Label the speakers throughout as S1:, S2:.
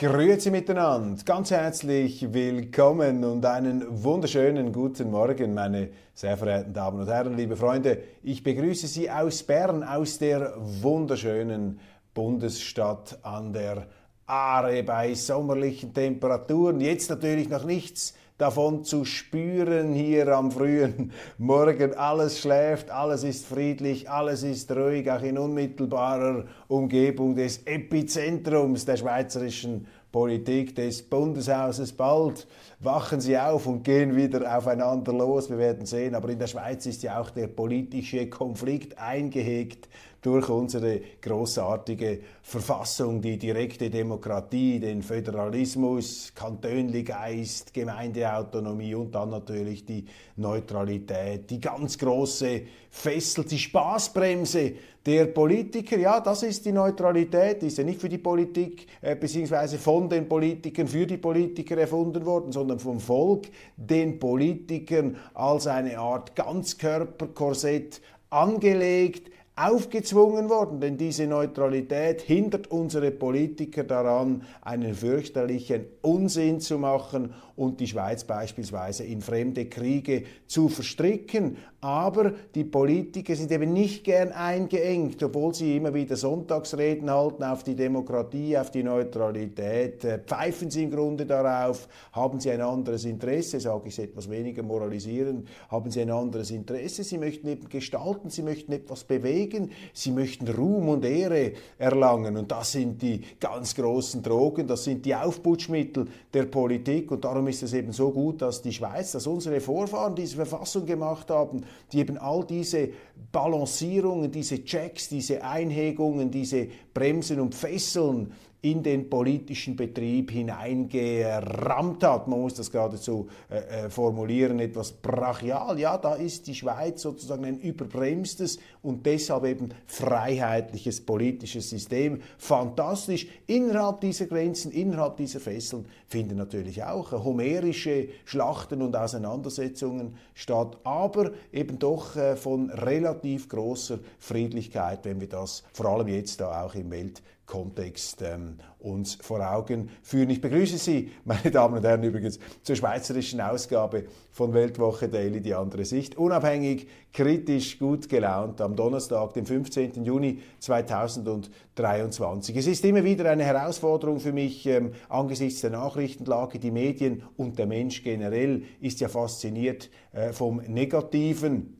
S1: Grüezi miteinander, ganz herzlich willkommen und einen wunderschönen guten Morgen, meine sehr verehrten Damen und Herren, liebe Freunde. Ich begrüße Sie aus Bern, aus der wunderschönen Bundesstadt an der Aare bei sommerlichen Temperaturen. Jetzt natürlich noch nichts davon zu spüren hier am frühen Morgen. Alles schläft, alles ist friedlich, alles ist ruhig, auch in unmittelbarer Umgebung des Epizentrums der schweizerischen Politik des Bundeshauses. Bald wachen sie auf und gehen wieder aufeinander los. Wir werden sehen. Aber in der Schweiz ist ja auch der politische Konflikt eingehegt durch unsere großartige Verfassung, die direkte Demokratie, den Föderalismus, Kantönligeist, Gemeindeautonomie und dann natürlich die Neutralität, die ganz große Fessel, die Spaßbremse der Politiker. Ja, das ist die Neutralität, die ist ja nicht für die Politik äh, beziehungsweise von den Politikern für die Politiker erfunden worden, sondern vom Volk den Politikern als eine Art Ganzkörperkorsett angelegt, aufgezwungen worden, denn diese Neutralität hindert unsere Politiker daran, einen fürchterlichen Unsinn zu machen und die Schweiz beispielsweise in fremde Kriege zu verstricken. Aber die Politiker sind eben nicht gern eingeengt, obwohl sie immer wieder Sonntagsreden halten auf die Demokratie, auf die Neutralität, äh, pfeifen sie im Grunde darauf, haben sie ein anderes Interesse, sage ich etwas weniger moralisieren, haben sie ein anderes Interesse, sie möchten eben gestalten, sie möchten etwas bewegen, sie möchten Ruhm und Ehre erlangen. Und das sind die ganz großen Drogen, das sind die Aufputschmittel der Politik. Und darum ist es eben so gut, dass die Schweiz, dass unsere Vorfahren diese Verfassung gemacht haben, die eben all diese Balancierungen, diese Checks, diese Einhegungen, diese Bremsen und Fesseln in den politischen Betrieb hineingerammt hat. Man muss das geradezu äh, äh, formulieren, etwas brachial. Ja, da ist die Schweiz sozusagen ein überbremstes und deshalb eben freiheitliches politisches System. Fantastisch. Innerhalb dieser Grenzen, innerhalb dieser Fesseln finden natürlich auch homerische Schlachten und Auseinandersetzungen statt, aber eben doch äh, von relativ großer Friedlichkeit, wenn wir das vor allem jetzt da auch im Welt Kontext ähm, uns vor Augen führen. Ich begrüße Sie, meine Damen und Herren, übrigens zur schweizerischen Ausgabe von Weltwoche Daily, die andere Sicht. Unabhängig, kritisch, gut gelaunt am Donnerstag, dem 15. Juni 2023. Es ist immer wieder eine Herausforderung für mich ähm, angesichts der Nachrichtenlage. Die Medien und der Mensch generell ist ja fasziniert äh, vom Negativen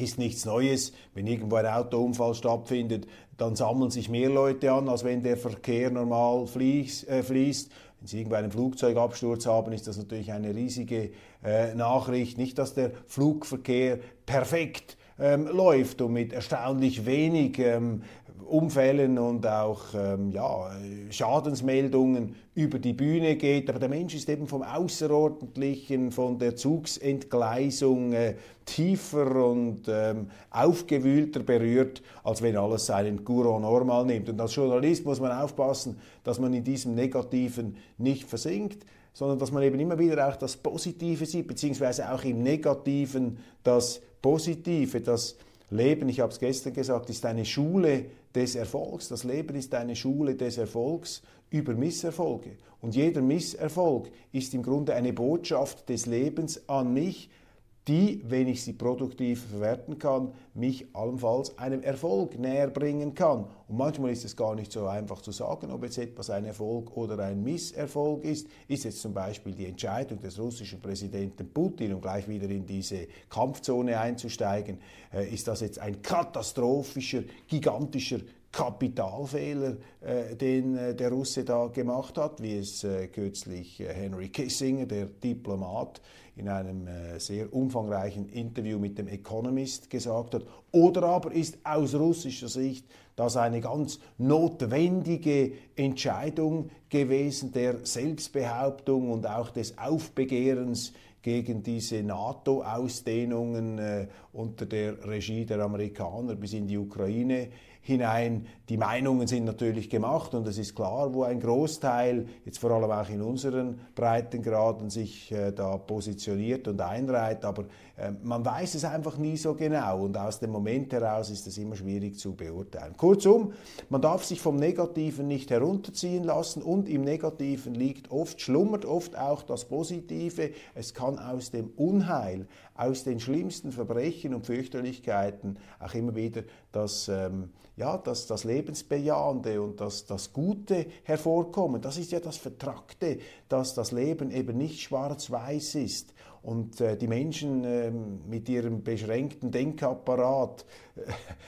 S1: ist nichts Neues. Wenn irgendwo ein Autounfall stattfindet, dann sammeln sich mehr Leute an, als wenn der Verkehr normal fließt. Äh, fließt. Wenn Sie irgendwo einen Flugzeugabsturz haben, ist das natürlich eine riesige äh, Nachricht. Nicht, dass der Flugverkehr perfekt ähm, läuft und mit erstaunlich wenig ähm, Unfällen und auch ähm, ja, Schadensmeldungen über die Bühne geht. Aber der Mensch ist eben vom Außerordentlichen, von der Zugsentgleisung äh, tiefer und ähm, aufgewühlter berührt, als wenn alles seinen Courant normal nimmt. Und als Journalist muss man aufpassen, dass man in diesem Negativen nicht versinkt sondern dass man eben immer wieder auch das Positive sieht, beziehungsweise auch im Negativen das Positive, das Leben, ich habe es gestern gesagt, ist eine Schule des Erfolgs. Das Leben ist eine Schule des Erfolgs über Misserfolge. Und jeder Misserfolg ist im Grunde eine Botschaft des Lebens an mich, die, wenn ich sie produktiv verwerten kann, mich allenfalls einem Erfolg näher bringen kann. Und manchmal ist es gar nicht so einfach zu sagen, ob jetzt etwas ein Erfolg oder ein Misserfolg ist. Ist jetzt zum Beispiel die Entscheidung des russischen Präsidenten Putin, um gleich wieder in diese Kampfzone einzusteigen, äh, ist das jetzt ein katastrophischer, gigantischer Kapitalfehler, äh, den äh, der Russe da gemacht hat, wie es äh, kürzlich äh, Henry Kissinger, der Diplomat, in einem äh, sehr umfangreichen Interview mit dem Economist gesagt hat. Oder aber ist aus russischer Sicht das eine ganz notwendige Entscheidung gewesen der Selbstbehauptung und auch des Aufbegehrens gegen diese NATO-Ausdehnungen äh, unter der Regie der Amerikaner bis in die Ukraine hinein. Die Meinungen sind natürlich gemacht und es ist klar, wo ein Großteil, jetzt vor allem auch in unseren Breitengraden, sich äh, da positioniert und einreiht. Aber man weiß es einfach nie so genau und aus dem Moment heraus ist es immer schwierig zu beurteilen. Kurzum, man darf sich vom Negativen nicht herunterziehen lassen und im Negativen liegt oft, schlummert oft auch das Positive. Es kann aus dem Unheil, aus den schlimmsten Verbrechen und Fürchterlichkeiten auch immer wieder das, ähm, ja, das, das Lebensbejahende und das, das Gute hervorkommen. Das ist ja das Vertrackte, dass das Leben eben nicht schwarz-weiß ist und äh, die Menschen äh, mit ihrem beschränkten Denkapparat äh,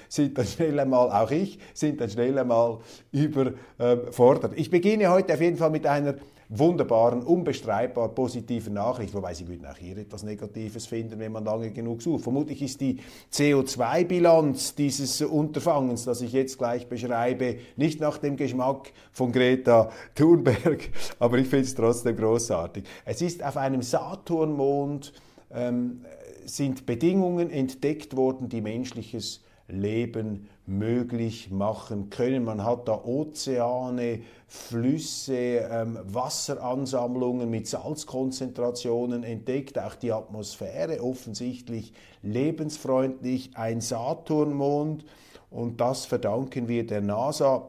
S1: sind dann schnell einmal, auch ich, sind dann schnell einmal überfordert. Ich beginne heute auf jeden Fall mit einer wunderbaren, unbestreitbar positiven Nachricht, wobei Sie würden auch hier etwas Negatives finden, wenn man lange genug sucht. Vermutlich ist die CO2-Bilanz dieses Unterfangens, das ich jetzt gleich beschreibe, nicht nach dem Geschmack von Greta Thunberg, aber ich finde es trotzdem großartig. Es ist auf einem Saturnmond ähm, sind Bedingungen entdeckt worden, die menschliches Leben möglich machen können. Man hat da Ozeane, Flüsse, ähm, Wasseransammlungen mit Salzkonzentrationen entdeckt, auch die Atmosphäre offensichtlich lebensfreundlich, ein Saturnmond und das verdanken wir der NASA,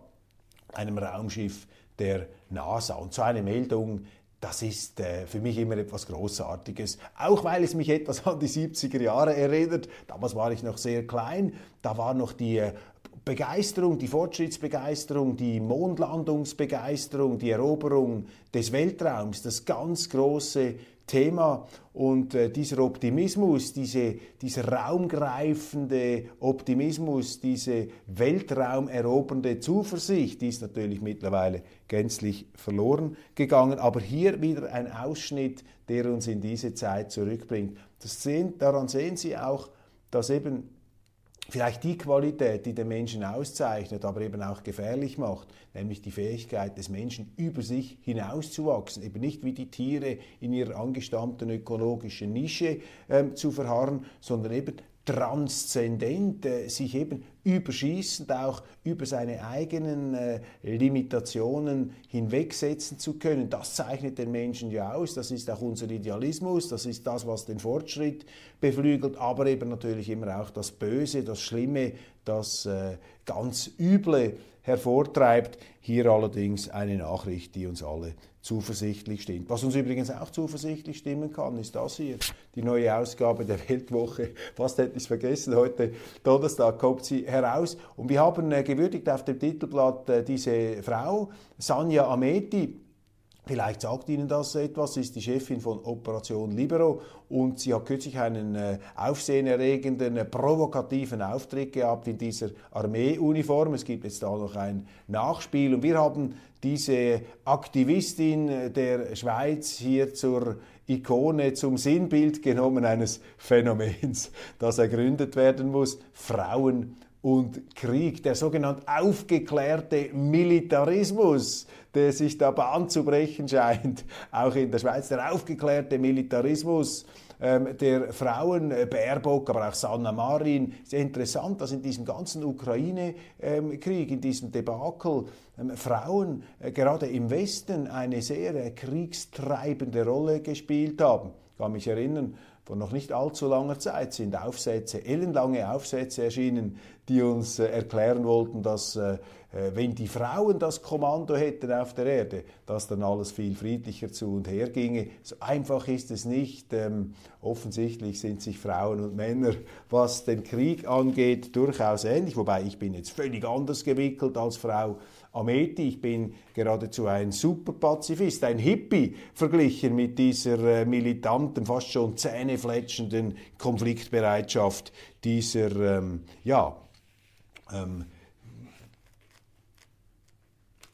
S1: einem Raumschiff der NASA. Und so eine Meldung das ist äh, für mich immer etwas Großartiges, auch weil es mich etwas an die 70er Jahre erinnert. Damals war ich noch sehr klein, da war noch die äh, Begeisterung, die Fortschrittsbegeisterung, die Mondlandungsbegeisterung, die Eroberung des Weltraums, das ganz große Thema und äh, dieser Optimismus, diese, dieser raumgreifende Optimismus, diese weltraumerobernde Zuversicht, die ist natürlich mittlerweile gänzlich verloren gegangen. Aber hier wieder ein Ausschnitt, der uns in diese Zeit zurückbringt. Sehen, daran sehen Sie auch, dass eben vielleicht die Qualität, die den Menschen auszeichnet, aber eben auch gefährlich macht, nämlich die Fähigkeit des Menschen über sich hinauszuwachsen, eben nicht wie die Tiere in ihrer angestammten ökologischen Nische ähm, zu verharren, sondern eben transzendent, sich eben überschießend auch über seine eigenen äh, Limitationen hinwegsetzen zu können. Das zeichnet den Menschen ja aus, das ist auch unser Idealismus, das ist das, was den Fortschritt beflügelt, aber eben natürlich immer auch das Böse, das Schlimme, das äh, ganz Üble hervortreibt. Hier allerdings eine Nachricht, die uns alle zuversichtlich stimmt. Was uns übrigens auch zuversichtlich stimmen kann, ist das hier, die neue Ausgabe der Weltwoche. Fast hätte ich es vergessen, heute Donnerstag kommt sie heraus. Und wir haben äh, gewürdigt auf dem Titelblatt äh, diese Frau, Sanja Ameti, Vielleicht sagt Ihnen das etwas. Sie ist die Chefin von Operation Libero und sie hat kürzlich einen äh, aufsehenerregenden, äh, provokativen Auftritt gehabt in dieser Armeeuniform. Es gibt jetzt da noch ein Nachspiel und wir haben diese Aktivistin äh, der Schweiz hier zur Ikone, zum Sinnbild genommen eines Phänomens, das ergründet werden muss. Frauen und Krieg, der sogenannte aufgeklärte Militarismus, der sich da Bahn zu brechen scheint, auch in der Schweiz, der aufgeklärte Militarismus ähm, der Frauen, äh, Baerbock, aber auch Sanna Marin. Sehr interessant, dass in diesem ganzen Ukraine-Krieg, in diesem Debakel, ähm, Frauen äh, gerade im Westen eine sehr äh, kriegstreibende Rolle gespielt haben. Ich kann mich erinnern, vor noch nicht allzu langer Zeit sind Aufsätze, ellenlange Aufsätze erschienen, die uns äh, erklären wollten, dass äh, wenn die Frauen das Kommando hätten auf der Erde, dass dann alles viel friedlicher zu und her ginge. So einfach ist es nicht. Ähm, offensichtlich sind sich Frauen und Männer, was den Krieg angeht, durchaus ähnlich. Wobei ich bin jetzt völlig anders gewickelt als Frau Ameti. Ich bin geradezu ein Superpazifist, ein Hippie verglichen mit dieser äh, militanten, fast schon zähnefletschenden Konfliktbereitschaft dieser, ähm, ja, ähm,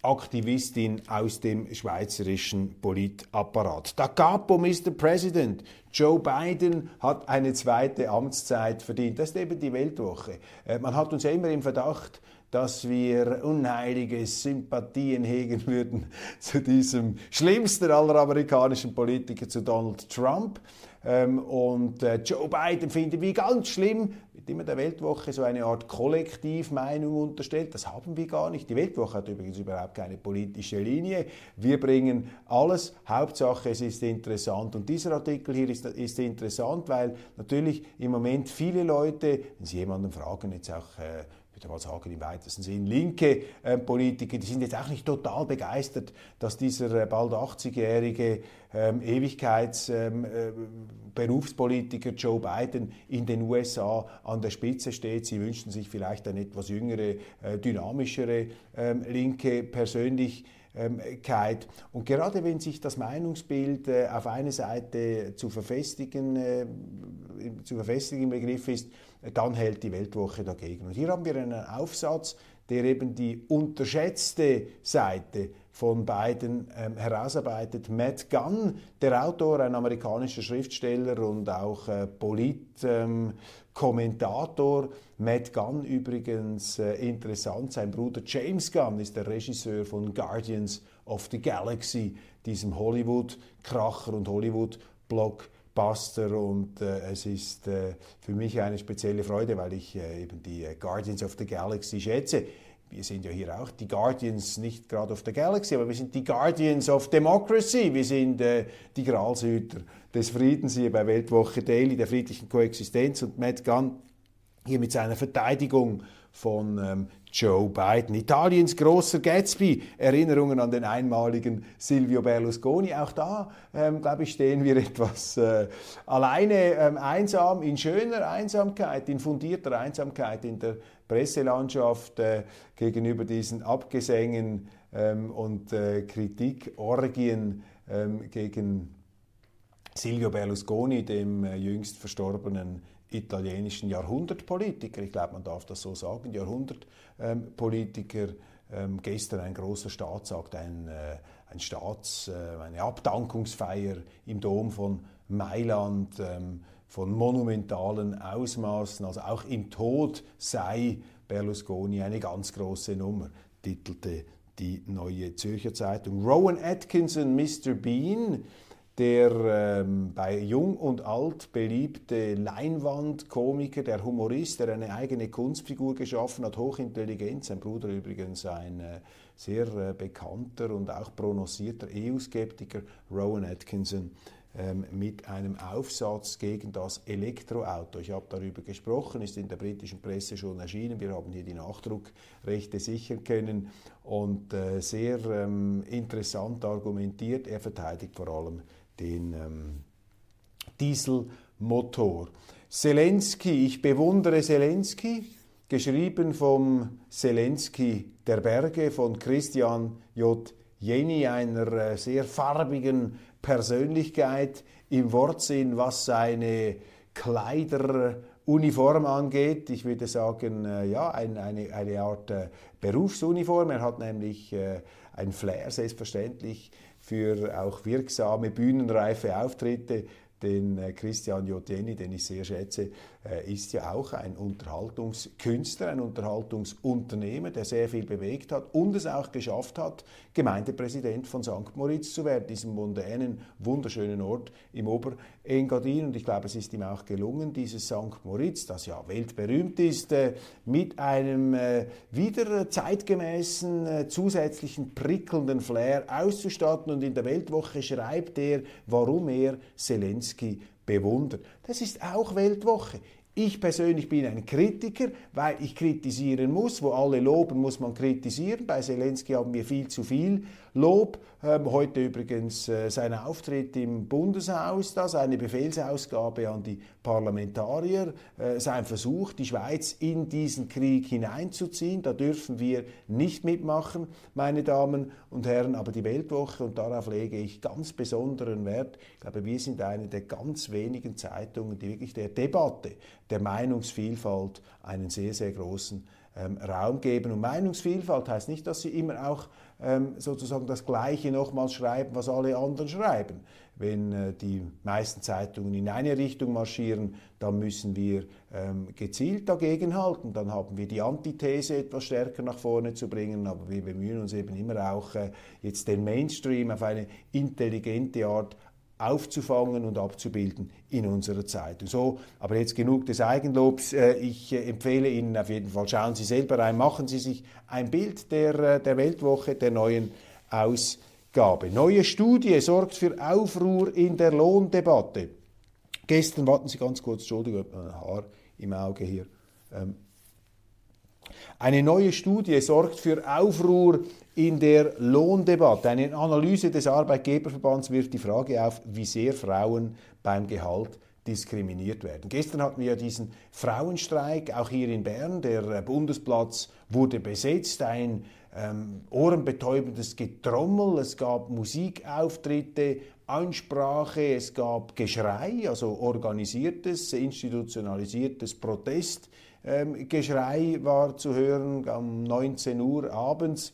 S1: Aktivistin aus dem schweizerischen Politapparat. Da capo, Mr. President. Joe Biden hat eine zweite Amtszeit verdient. Das ist eben die Weltwoche. Äh, man hat uns ja immer im Verdacht, dass wir unheilige Sympathien hegen würden zu diesem schlimmsten aller amerikanischen Politiker, zu Donald Trump. Ähm, und äh, Joe Biden finden wir ganz schlimm. Immer der Weltwoche so eine Art Kollektivmeinung unterstellt. Das haben wir gar nicht. Die Weltwoche hat übrigens überhaupt keine politische Linie. Wir bringen alles. Hauptsache, es ist interessant. Und dieser Artikel hier ist, ist interessant, weil natürlich im Moment viele Leute, wenn Sie jemanden fragen, jetzt auch äh, würde mal sagen, im weitesten Sinn linke äh, Politiker, die sind jetzt auch nicht total begeistert, dass dieser äh, bald 80-jährige ähm, Ewigkeitsberufspolitiker ähm, äh, Joe Biden in den USA an der Spitze steht. Sie wünschen sich vielleicht eine etwas jüngere, äh, dynamischere ähm, linke Persönlichkeit. Und gerade wenn sich das Meinungsbild äh, auf eine Seite zu verfestigen, äh, zu verfestigen im Begriff ist, dann hält die Weltwoche dagegen. Und hier haben wir einen Aufsatz, der eben die unterschätzte Seite von beiden ähm, herausarbeitet. Matt Gunn, der Autor, ein amerikanischer Schriftsteller und auch äh, Politkommentator. Ähm, Matt Gunn übrigens äh, interessant, sein Bruder James Gunn ist der Regisseur von Guardians of the Galaxy, diesem Hollywood-Kracher und Hollywood-Block. Buster und äh, es ist äh, für mich eine spezielle Freude, weil ich äh, eben die äh, Guardians of the Galaxy schätze. Wir sind ja hier auch die Guardians, nicht gerade of the Galaxy, aber wir sind die Guardians of Democracy. Wir sind äh, die Gralshüter des Friedens hier bei Weltwoche Daily, der friedlichen Koexistenz. Und Matt Gunn hier mit seiner Verteidigung von ähm, Joe Biden. Italiens großer Gatsby, Erinnerungen an den einmaligen Silvio Berlusconi. Auch da, ähm, glaube ich, stehen wir etwas äh, alleine ähm, einsam, in schöner Einsamkeit, in fundierter Einsamkeit in der Presselandschaft äh, gegenüber diesen Abgesängen ähm, und äh, Kritikorgien ähm, gegen Silvio Berlusconi, dem äh, jüngst verstorbenen italienischen Jahrhundertpolitiker, ich glaube, man darf das so sagen, Jahrhundertpolitiker, ähm, gestern ein großer Staatsakt, ein, äh, ein Staats, äh, eine Abdankungsfeier im Dom von Mailand, ähm, von monumentalen Ausmaßen, also auch im Tod sei Berlusconi eine ganz große Nummer, titelte die Neue Zürcher Zeitung. Rowan Atkinson, Mr. Bean, der ähm, bei Jung und Alt beliebte Leinwandkomiker, der Humorist, der eine eigene Kunstfigur geschaffen hat, hochintelligent, sein Bruder übrigens ein äh, sehr äh, bekannter und auch prononcierter EU-Skeptiker, Rowan Atkinson, ähm, mit einem Aufsatz gegen das Elektroauto. Ich habe darüber gesprochen, ist in der britischen Presse schon erschienen. Wir haben hier die Nachdruckrechte sichern können und äh, sehr ähm, interessant argumentiert. Er verteidigt vor allem den ähm, Dieselmotor. Zelensky, ich bewundere Zelensky, geschrieben vom Zelensky der Berge von Christian J. Jenny, einer äh, sehr farbigen Persönlichkeit im Wortsinn, was seine Kleideruniform angeht. Ich würde sagen, äh, ja, ein, eine, eine Art äh, Berufsuniform. Er hat nämlich ein Flair, selbstverständlich, für auch wirksame, bühnenreife Auftritte. Den äh, Christian Joteni, den ich sehr schätze, äh, ist ja auch ein Unterhaltungskünstler, ein Unterhaltungsunternehmer, der sehr viel bewegt hat und es auch geschafft hat, Gemeindepräsident von St. Moritz zu werden, diesem mondänen, wunderschönen Ort im Oberengadin. Und ich glaube, es ist ihm auch gelungen, dieses St. Moritz, das ja weltberühmt ist, äh, mit einem äh, wieder zeitgemäßen, zusätzlichen, prickelnden Flair auszustatten. Und in der Weltwoche schreibt er, warum er Zelensky bewundert. Das ist auch Weltwoche. Ich persönlich bin ein Kritiker, weil ich kritisieren muss. Wo alle loben, muss man kritisieren. Bei Zelensky haben wir viel zu viel Lob. Ähm, heute übrigens äh, sein Auftritt im Bundeshaus, da seine Befehlsausgabe an die Parlamentarier, äh, sein Versuch, die Schweiz in diesen Krieg hineinzuziehen. Da dürfen wir nicht mitmachen, meine Damen und Herren. Aber die Weltwoche, und darauf lege ich ganz besonderen Wert, ich glaube, wir sind eine der ganz wenigen Zeitungen, die wirklich der Debatte, der Meinungsvielfalt einen sehr, sehr großen ähm, Raum geben. Und Meinungsvielfalt heißt nicht, dass sie immer auch sozusagen das Gleiche nochmals schreiben, was alle anderen schreiben. Wenn äh, die meisten Zeitungen in eine Richtung marschieren, dann müssen wir ähm, gezielt dagegenhalten. Dann haben wir die Antithese etwas stärker nach vorne zu bringen, aber wir bemühen uns eben immer auch, äh, jetzt den Mainstream auf eine intelligente Art aufzufangen und abzubilden in unserer Zeit. So, aber jetzt genug des Eigenlobs. Äh, ich äh, empfehle Ihnen auf jeden Fall, schauen Sie selber rein, machen Sie sich ein Bild der, äh, der Weltwoche, der neuen Ausgabe. Neue Studie sorgt für Aufruhr in der Lohndebatte. Gestern, warten Sie ganz kurz, Entschuldigung, ein Haar im Auge hier. Ähm, eine neue Studie sorgt für Aufruhr in der Lohndebatte. Eine Analyse des Arbeitgeberverbands wirft die Frage auf, wie sehr Frauen beim Gehalt diskriminiert werden. Gestern hatten wir ja diesen Frauenstreik, auch hier in Bern. Der Bundesplatz wurde besetzt, ein ähm, ohrenbetäubendes Getrommel, es gab Musikauftritte, Ansprache, es gab Geschrei, also organisiertes, institutionalisiertes Protest ähm, war zu hören um 19 Uhr abends.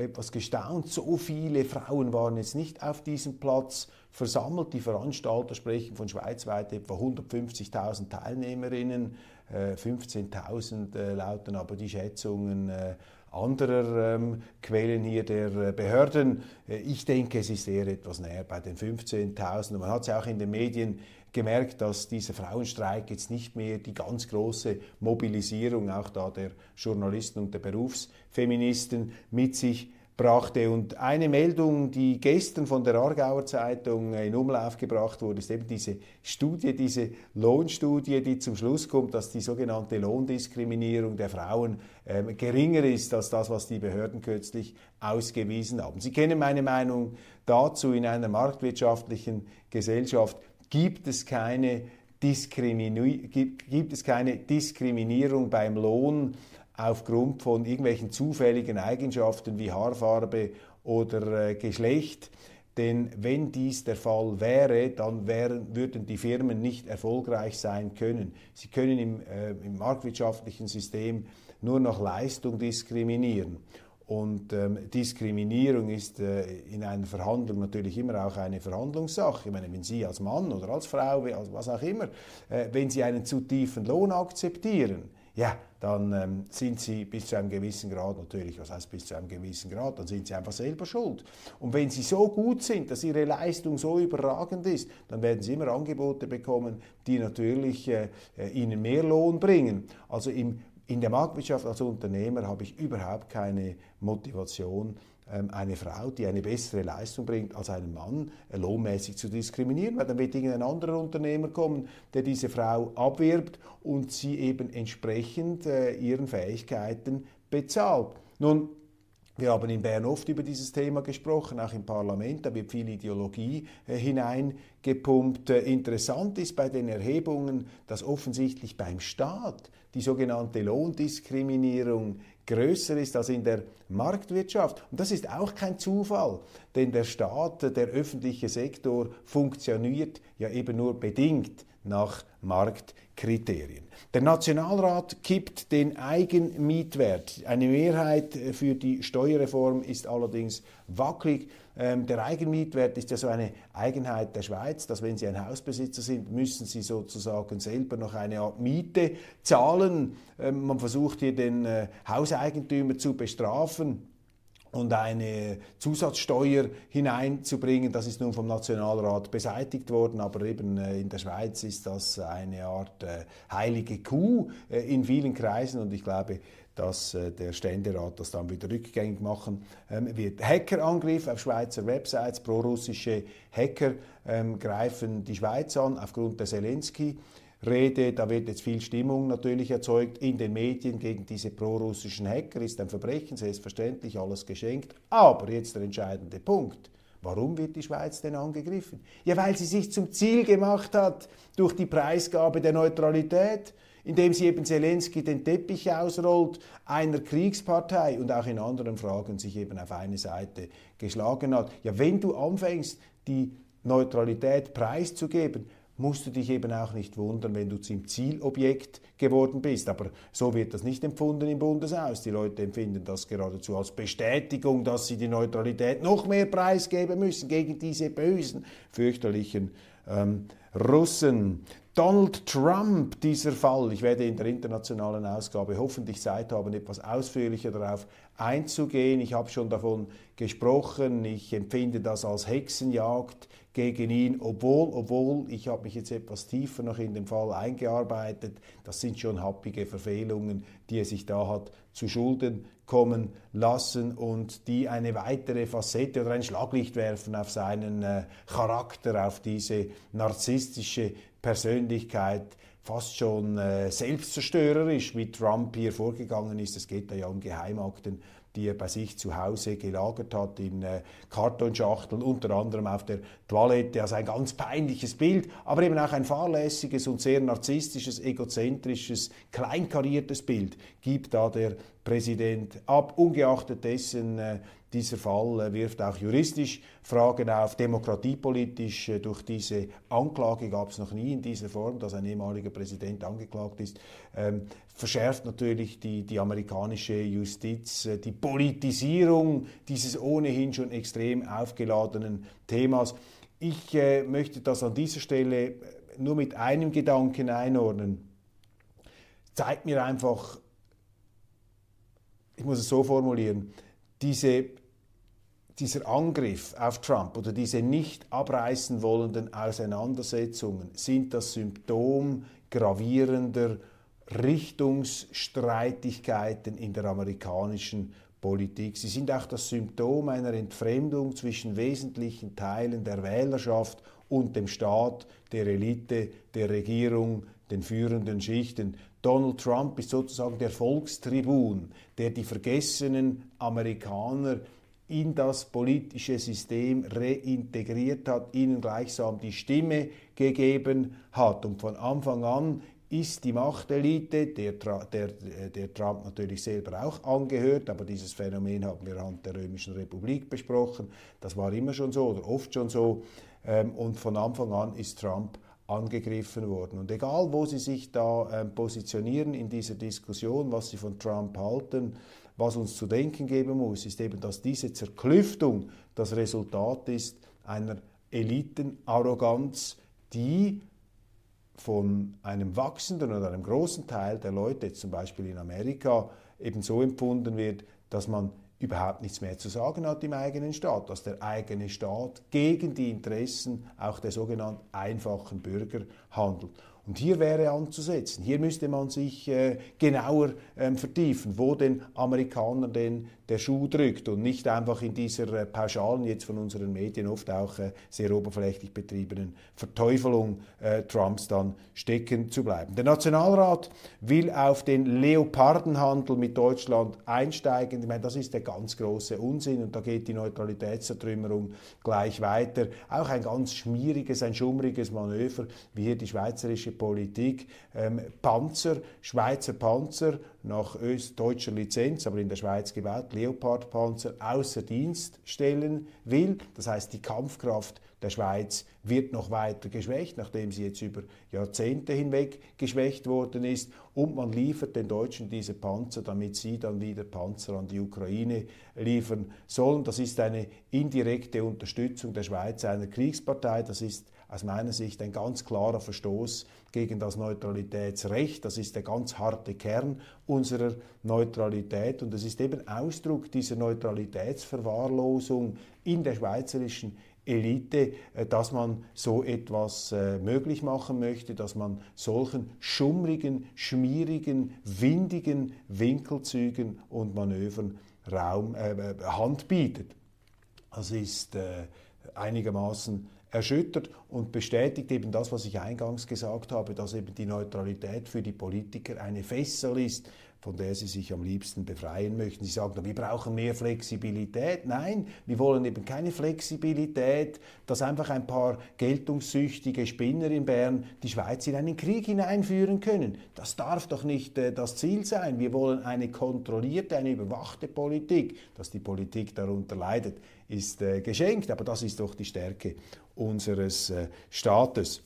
S1: habe etwas gestaunt, so viele Frauen waren jetzt nicht auf diesem Platz versammelt. Die Veranstalter sprechen von schweizweit etwa 150.000 Teilnehmerinnen, 15.000 äh, lauten aber die Schätzungen. Äh, anderer ähm, Quellen hier der äh, Behörden. Äh, ich denke, es ist eher etwas näher bei den 15.000. Man hat es ja auch in den Medien gemerkt, dass dieser Frauenstreik jetzt nicht mehr die ganz große Mobilisierung auch da der Journalisten und der Berufsfeministen mit sich brachte. Und eine Meldung, die gestern von der Aargauer Zeitung in Umlauf gebracht wurde, ist eben diese Studie, diese Lohnstudie, die zum Schluss kommt, dass die sogenannte Lohndiskriminierung der Frauen ähm, geringer ist als das, was die Behörden kürzlich ausgewiesen haben. Sie kennen meine Meinung dazu. In einer marktwirtschaftlichen Gesellschaft gibt es keine gibt es keine Diskriminierung beim Lohn aufgrund von irgendwelchen zufälligen Eigenschaften wie Haarfarbe oder äh, Geschlecht. Denn wenn dies der Fall wäre, dann wären, würden die Firmen nicht erfolgreich sein können. Sie können im, äh, im marktwirtschaftlichen System nur nach Leistung diskriminieren. Und ähm, Diskriminierung ist äh, in einer Verhandlung natürlich immer auch eine Verhandlungssache. Ich meine, wenn Sie als Mann oder als Frau, als was auch immer, äh, wenn Sie einen zu tiefen Lohn akzeptieren, ja, dann ähm, sind sie bis zu einem gewissen Grad natürlich, was heißt bis zu einem gewissen Grad, dann sind sie einfach selber schuld. Und wenn sie so gut sind, dass ihre Leistung so überragend ist, dann werden sie immer Angebote bekommen, die natürlich äh, äh ihnen mehr Lohn bringen. Also im, in der Marktwirtschaft als Unternehmer habe ich überhaupt keine Motivation, ähm, eine Frau, die eine bessere Leistung bringt als einen Mann, äh, lohnmäßig zu diskriminieren, weil dann wird irgendein anderer Unternehmer kommen, der diese Frau abwirbt und sie eben entsprechend äh, ihren Fähigkeiten bezahlt. Nun, wir haben in Bern oft über dieses Thema gesprochen, auch im Parlament, da wird viel Ideologie äh, hineingepumpt. Äh, interessant ist bei den Erhebungen, dass offensichtlich beim Staat die sogenannte Lohndiskriminierung größer ist als in der Marktwirtschaft. Und das ist auch kein Zufall, denn der Staat, der öffentliche Sektor funktioniert ja eben nur bedingt nach Marktkriterien. Der Nationalrat kippt den Eigenmietwert. Eine Mehrheit für die Steuerreform ist allerdings wackelig. Ähm, der Eigenmietwert ist ja so eine Eigenheit der Schweiz, dass wenn Sie ein Hausbesitzer sind, müssen Sie sozusagen selber noch eine Art Miete zahlen. Ähm, man versucht hier den äh, Hauseigentümer zu bestrafen und eine Zusatzsteuer hineinzubringen. Das ist nun vom Nationalrat beseitigt worden, aber eben äh, in der Schweiz ist das eine Art äh, heilige Kuh in vielen Kreisen und ich glaube, dass äh, der Ständerat das dann wieder rückgängig machen ähm, wird. Hackerangriff auf Schweizer Websites, prorussische Hacker ähm, greifen die Schweiz an aufgrund der Zelensky. Rede, da wird jetzt viel Stimmung natürlich erzeugt in den Medien gegen diese prorussischen Hacker, ist ein Verbrechen, selbstverständlich, alles geschenkt. Aber jetzt der entscheidende Punkt. Warum wird die Schweiz denn angegriffen? Ja, weil sie sich zum Ziel gemacht hat durch die Preisgabe der Neutralität, indem sie eben Zelensky den Teppich ausrollt, einer Kriegspartei und auch in anderen Fragen sich eben auf eine Seite geschlagen hat. Ja, wenn du anfängst, die Neutralität preiszugeben, musst du dich eben auch nicht wundern, wenn du zum Zielobjekt geworden bist. Aber so wird das nicht empfunden im Bundeshaus. Die Leute empfinden das geradezu als Bestätigung, dass sie die Neutralität noch mehr preisgeben müssen gegen diese bösen, fürchterlichen ähm, Russen. Donald Trump, dieser Fall. Ich werde in der internationalen Ausgabe hoffentlich Zeit haben, etwas ausführlicher darauf einzugehen. Ich habe schon davon gesprochen. Ich empfinde das als Hexenjagd gegen ihn, obwohl, obwohl, ich habe mich jetzt etwas tiefer noch in den Fall eingearbeitet, das sind schon happige Verfehlungen, die er sich da hat zu Schulden kommen lassen und die eine weitere Facette oder ein Schlaglicht werfen auf seinen äh, Charakter, auf diese narzisstische Persönlichkeit, fast schon äh, selbstzerstörerisch, wie Trump hier vorgegangen ist. Es geht da ja um Geheimakten die er bei sich zu Hause gelagert hat in äh, Kartonschachteln, unter anderem auf der Toilette. Also ein ganz peinliches Bild, aber eben auch ein fahrlässiges und sehr narzisstisches, egozentrisches, kleinkariertes Bild gibt da der Präsident ab. Ungeachtet dessen, äh, dieser Fall äh, wirft auch juristisch Fragen auf, demokratiepolitisch. Äh, durch diese Anklage gab es noch nie in dieser Form, dass ein ehemaliger Präsident angeklagt ist. Ähm, verschärft natürlich die, die amerikanische Justiz äh, die Politisierung dieses ohnehin schon extrem aufgeladenen Themas. Ich äh, möchte das an dieser Stelle nur mit einem Gedanken einordnen. Zeigt mir einfach, ich muss es so formulieren, diese, dieser Angriff auf Trump oder diese nicht abreißen wollenden Auseinandersetzungen sind das Symptom gravierender Richtungsstreitigkeiten in der amerikanischen Politik. Sie sind auch das Symptom einer Entfremdung zwischen wesentlichen Teilen der Wählerschaft und dem Staat, der Elite, der Regierung, den führenden Schichten. Donald Trump ist sozusagen der Volkstribun, der die vergessenen Amerikaner in das politische System reintegriert hat, ihnen gleichsam die Stimme gegeben hat. Und von Anfang an ist die Machtelite, der, der, der Trump natürlich selber auch angehört, aber dieses Phänomen haben wir anhand der Römischen Republik besprochen. Das war immer schon so oder oft schon so. Ähm, und von Anfang an ist Trump angegriffen worden. Und egal, wo Sie sich da ähm, positionieren in dieser Diskussion, was Sie von Trump halten, was uns zu denken geben muss, ist eben, dass diese Zerklüftung das Resultat ist einer Elitenarroganz, die von einem wachsenden oder einem großen Teil der Leute, zum Beispiel in Amerika, eben so empfunden wird, dass man überhaupt nichts mehr zu sagen hat im eigenen Staat, dass der eigene Staat gegen die Interessen auch der sogenannten einfachen Bürger handelt. Und hier wäre anzusetzen. Hier müsste man sich äh, genauer ähm, vertiefen, wo den Amerikanern denn der Schuh drückt und nicht einfach in dieser äh, pauschalen, jetzt von unseren Medien oft auch sehr oberflächlich betriebenen Verteufelung äh, Trumps dann stecken zu bleiben. Der Nationalrat will auf den Leopardenhandel mit Deutschland einsteigen. Ich meine, das ist der ganz große Unsinn und da geht die Neutralitätszertrümmerung gleich weiter. Auch ein ganz schmieriges, ein schummriges Manöver, wie hier die schweizerische Politik. Ähm, Panzer, Schweizer Panzer nach deutscher Lizenz, aber in der Schweiz gebaut, Leopardpanzer außer Dienst stellen will. Das heißt, die Kampfkraft der Schweiz wird noch weiter geschwächt, nachdem sie jetzt über Jahrzehnte hinweg geschwächt worden ist. Und man liefert den Deutschen diese Panzer, damit sie dann wieder Panzer an die Ukraine liefern sollen. Das ist eine indirekte Unterstützung der Schweiz einer Kriegspartei. Das ist aus meiner Sicht ein ganz klarer Verstoß gegen das Neutralitätsrecht. Das ist der ganz harte Kern unserer Neutralität und es ist eben Ausdruck dieser Neutralitätsverwahrlosung, in der schweizerischen Elite, äh, dass man so etwas äh, möglich machen möchte, dass man solchen schummrigen, schmierigen, windigen Winkelzügen und Manövern Raum, äh, äh Hand bietet. Das ist äh, einigermaßen erschüttert und bestätigt eben das, was ich eingangs gesagt habe, dass eben die Neutralität für die Politiker eine Fessel ist, von der sie sich am liebsten befreien möchten. Sie sagen, wir brauchen mehr Flexibilität. Nein, wir wollen eben keine Flexibilität, dass einfach ein paar geltungssüchtige Spinner in Bern die Schweiz in einen Krieg hineinführen können. Das darf doch nicht äh, das Ziel sein. Wir wollen eine kontrollierte, eine überwachte Politik. Dass die Politik darunter leidet, ist äh, geschenkt, aber das ist doch die Stärke unseres äh, Staates.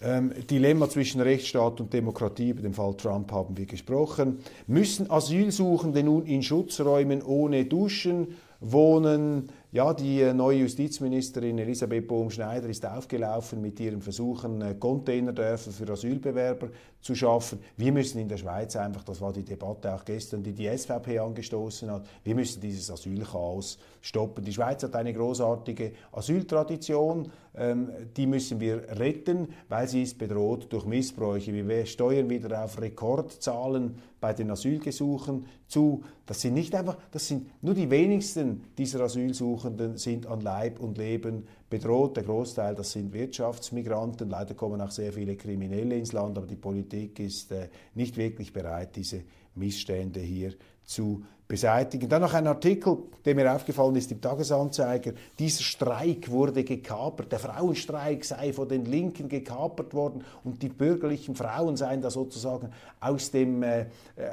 S1: Ähm, Dilemma zwischen Rechtsstaat und Demokratie, über den Fall Trump haben wir gesprochen. Müssen Asylsuchende nun in Schutzräumen ohne Duschen wohnen? Ja, die äh, neue Justizministerin Elisabeth Bohm-Schneider ist aufgelaufen mit ihren Versuchen, äh, Containerdörfer für Asylbewerber zu schaffen. Wir müssen in der Schweiz einfach, das war die Debatte auch gestern, die die SVP angestoßen hat, wir müssen dieses Asylchaos stoppen. Die Schweiz hat eine großartige Asyltradition, ähm, die müssen wir retten, weil sie ist bedroht durch Missbräuche. Wir steuern wieder auf Rekordzahlen bei den Asylgesuchen zu. Das sind nicht einfach, das sind nur die wenigsten dieser Asylsuchenden sind an Leib und Leben bedroht. Der Großteil, das sind Wirtschaftsmigranten. Leider kommen auch sehr viele Kriminelle ins Land, aber die Politik ist äh, nicht wirklich bereit, diese Missstände hier zu beseitigen. Dann noch ein Artikel, der mir aufgefallen ist im Tagesanzeiger. Dieser Streik wurde gekapert. Der Frauenstreik sei von den Linken gekapert worden und die bürgerlichen Frauen seien da sozusagen aus, dem, äh,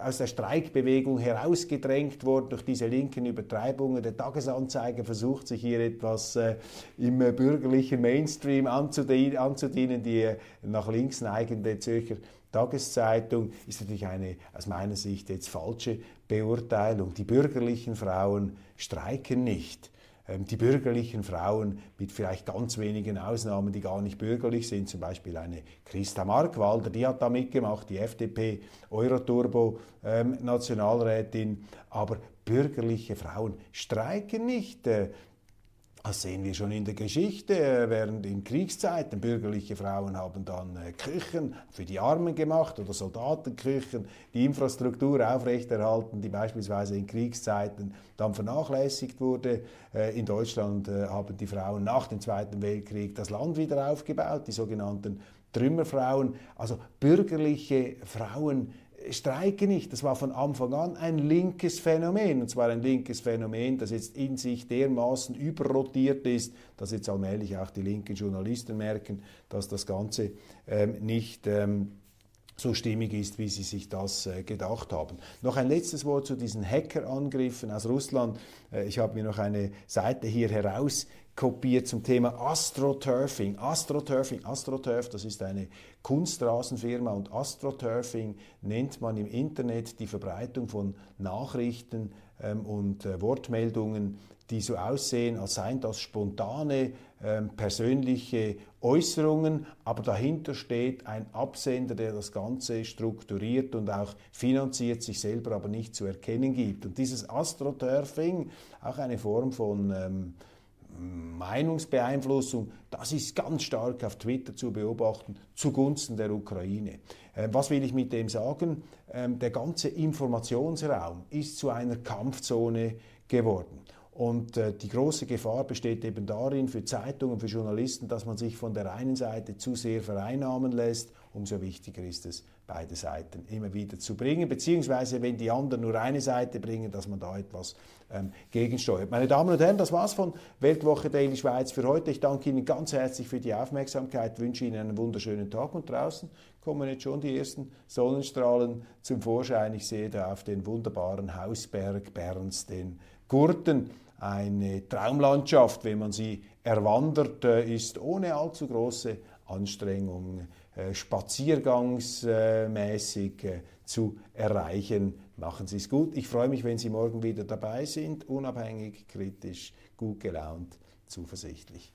S1: aus der Streikbewegung herausgedrängt worden durch diese linken Übertreibungen. Der Tagesanzeiger versucht sich hier etwas äh, im äh, bürgerlichen Mainstream anzudienen, anzudienen die äh, nach links neigende Zürcher Tageszeitung ist natürlich eine aus meiner Sicht jetzt falsche Beurteilung. Die bürgerlichen Frauen streiken nicht. Ähm, die bürgerlichen Frauen mit vielleicht ganz wenigen Ausnahmen, die gar nicht bürgerlich sind, zum Beispiel eine Christa Markwalder, die hat da mitgemacht, die FDP, Euroturbo-Nationalrätin, ähm, aber bürgerliche Frauen streiken nicht. Das sehen wir schon in der Geschichte. Äh, während in Kriegszeiten bürgerliche Frauen haben dann äh, Küchen für die Armen gemacht oder Soldatenküchen, die Infrastruktur aufrechterhalten, die beispielsweise in Kriegszeiten dann vernachlässigt wurde. Äh, in Deutschland haben die Frauen nach dem Zweiten Weltkrieg das Land wieder aufgebaut, die sogenannten Trümmerfrauen. Also bürgerliche Frauen streiken nicht. Das war von Anfang an ein linkes Phänomen. Und zwar ein linkes Phänomen, das jetzt in sich dermaßen überrotiert ist, dass jetzt allmählich auch die linken Journalisten merken, dass das Ganze ähm, nicht ähm, so stimmig ist, wie sie sich das äh, gedacht haben. Noch ein letztes Wort zu diesen Hackerangriffen aus Russland. Äh, ich habe mir noch eine Seite hier heraus kopiert zum Thema Astroturfing. Astroturfing, Astroturf, das ist eine Kunstrasenfirma und Astroturfing nennt man im Internet die Verbreitung von Nachrichten ähm, und äh, Wortmeldungen, die so aussehen, als seien das spontane, persönliche Äußerungen, aber dahinter steht ein Absender, der das Ganze strukturiert und auch finanziert, sich selber aber nicht zu erkennen gibt. Und dieses Astroturfing, auch eine Form von ähm, Meinungsbeeinflussung, das ist ganz stark auf Twitter zu beobachten, zugunsten der Ukraine. Äh, was will ich mit dem sagen? Ähm, der ganze Informationsraum ist zu einer Kampfzone geworden. Und äh, die große Gefahr besteht eben darin für Zeitungen, für Journalisten, dass man sich von der einen Seite zu sehr vereinnahmen lässt. Umso wichtiger ist es, beide Seiten immer wieder zu bringen, beziehungsweise wenn die anderen nur eine Seite bringen, dass man da etwas ähm, gegensteuert. Meine Damen und Herren, das war's von Weltwoche Daily Schweiz für heute. Ich danke Ihnen ganz herzlich für die Aufmerksamkeit, wünsche Ihnen einen wunderschönen Tag und draußen kommen jetzt schon die ersten Sonnenstrahlen zum Vorschein. Ich sehe da auf den wunderbaren Hausberg Berns den Gurten eine Traumlandschaft, wenn man sie erwandert, äh, ist ohne allzu große Anstrengung äh, spaziergangsmäßig äh, zu erreichen. Machen Sie es gut. Ich freue mich, wenn Sie morgen wieder dabei sind, unabhängig, kritisch, gut gelaunt, zuversichtlich.